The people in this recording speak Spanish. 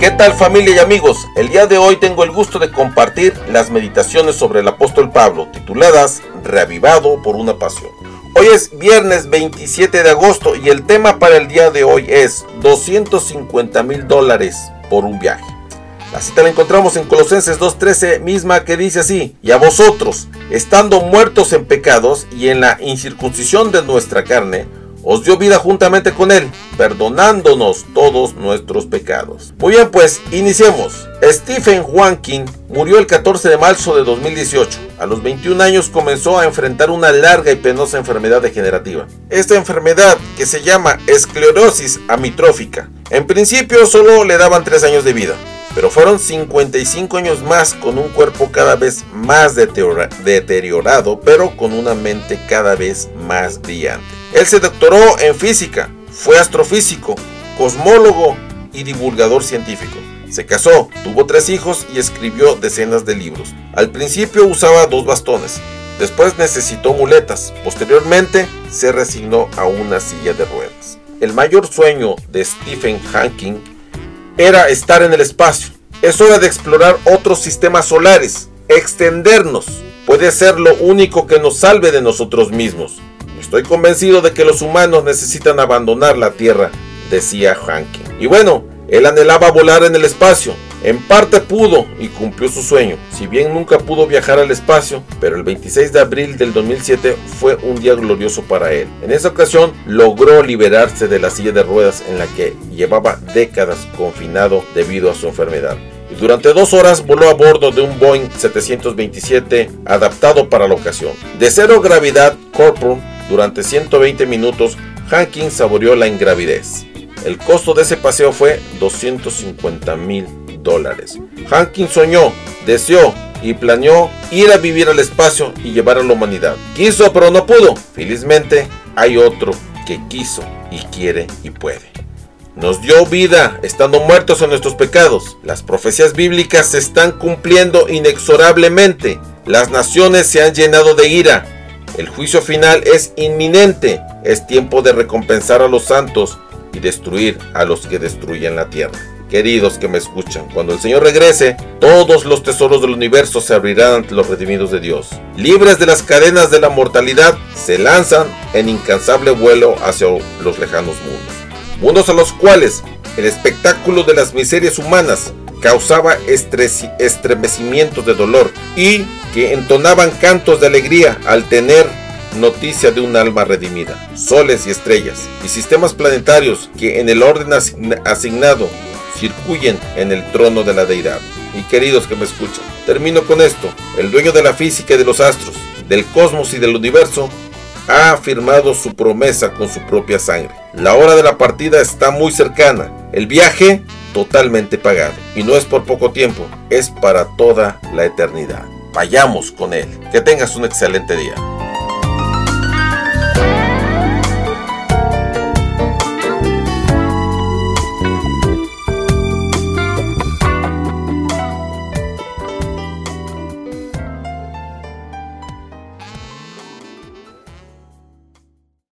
¿Qué tal familia y amigos? El día de hoy tengo el gusto de compartir las meditaciones sobre el apóstol Pablo, tituladas Reavivado por una pasión. Hoy es viernes 27 de agosto y el tema para el día de hoy es 250 mil dólares por un viaje. La cita la encontramos en Colosenses 2.13 misma que dice así, y a vosotros, estando muertos en pecados y en la incircuncisión de nuestra carne, os dio vida juntamente con Él, perdonándonos todos nuestros pecados. Muy bien, pues iniciemos. Stephen Hawking murió el 14 de marzo de 2018. A los 21 años comenzó a enfrentar una larga y penosa enfermedad degenerativa. Esta enfermedad, que se llama esclerosis amitrófica, en principio solo le daban 3 años de vida. Pero fueron 55 años más con un cuerpo cada vez más deteriorado, pero con una mente cada vez más brillante. Él se doctoró en física, fue astrofísico, cosmólogo y divulgador científico. Se casó, tuvo tres hijos y escribió decenas de libros. Al principio usaba dos bastones, después necesitó muletas, posteriormente se resignó a una silla de ruedas. El mayor sueño de Stephen Hawking era estar en el espacio. Es hora de explorar otros sistemas solares, extendernos. Puede ser lo único que nos salve de nosotros mismos. Estoy convencido de que los humanos necesitan abandonar la Tierra, decía Hankin. Y bueno, él anhelaba volar en el espacio. En parte pudo y cumplió su sueño. Si bien nunca pudo viajar al espacio, pero el 26 de abril del 2007 fue un día glorioso para él. En esa ocasión logró liberarse de la silla de ruedas en la que llevaba décadas confinado debido a su enfermedad. Y durante dos horas voló a bordo de un Boeing 727 adaptado para la ocasión. De cero gravedad, Corporal durante 120 minutos, Hankin saboreó la ingravidez. El costo de ese paseo fue 250 mil dólares. Hankin soñó, deseó y planeó ir a vivir al espacio y llevar a la humanidad. Quiso pero no pudo. Felizmente hay otro que quiso y quiere y puede. Nos dio vida estando muertos en nuestros pecados. Las profecías bíblicas se están cumpliendo inexorablemente. Las naciones se han llenado de ira el juicio final es inminente. Es tiempo de recompensar a los santos y destruir a los que destruyen la tierra. Queridos que me escuchan, cuando el Señor regrese, todos los tesoros del universo se abrirán ante los redimidos de Dios. Libres de las cadenas de la mortalidad, se lanzan en incansable vuelo hacia los lejanos mundos. Mundos a los cuales el espectáculo de las miserias humanas causaba estremecimientos de dolor y que entonaban cantos de alegría al tener noticia de un alma redimida, soles y estrellas, y sistemas planetarios que en el orden asignado circuyen en el trono de la deidad. Y queridos que me escuchan, termino con esto. El dueño de la física y de los astros, del cosmos y del universo, ha afirmado su promesa con su propia sangre. La hora de la partida está muy cercana. El viaje totalmente pagado. Y no es por poco tiempo, es para toda la eternidad. Vayamos con Él. Que tengas un excelente día.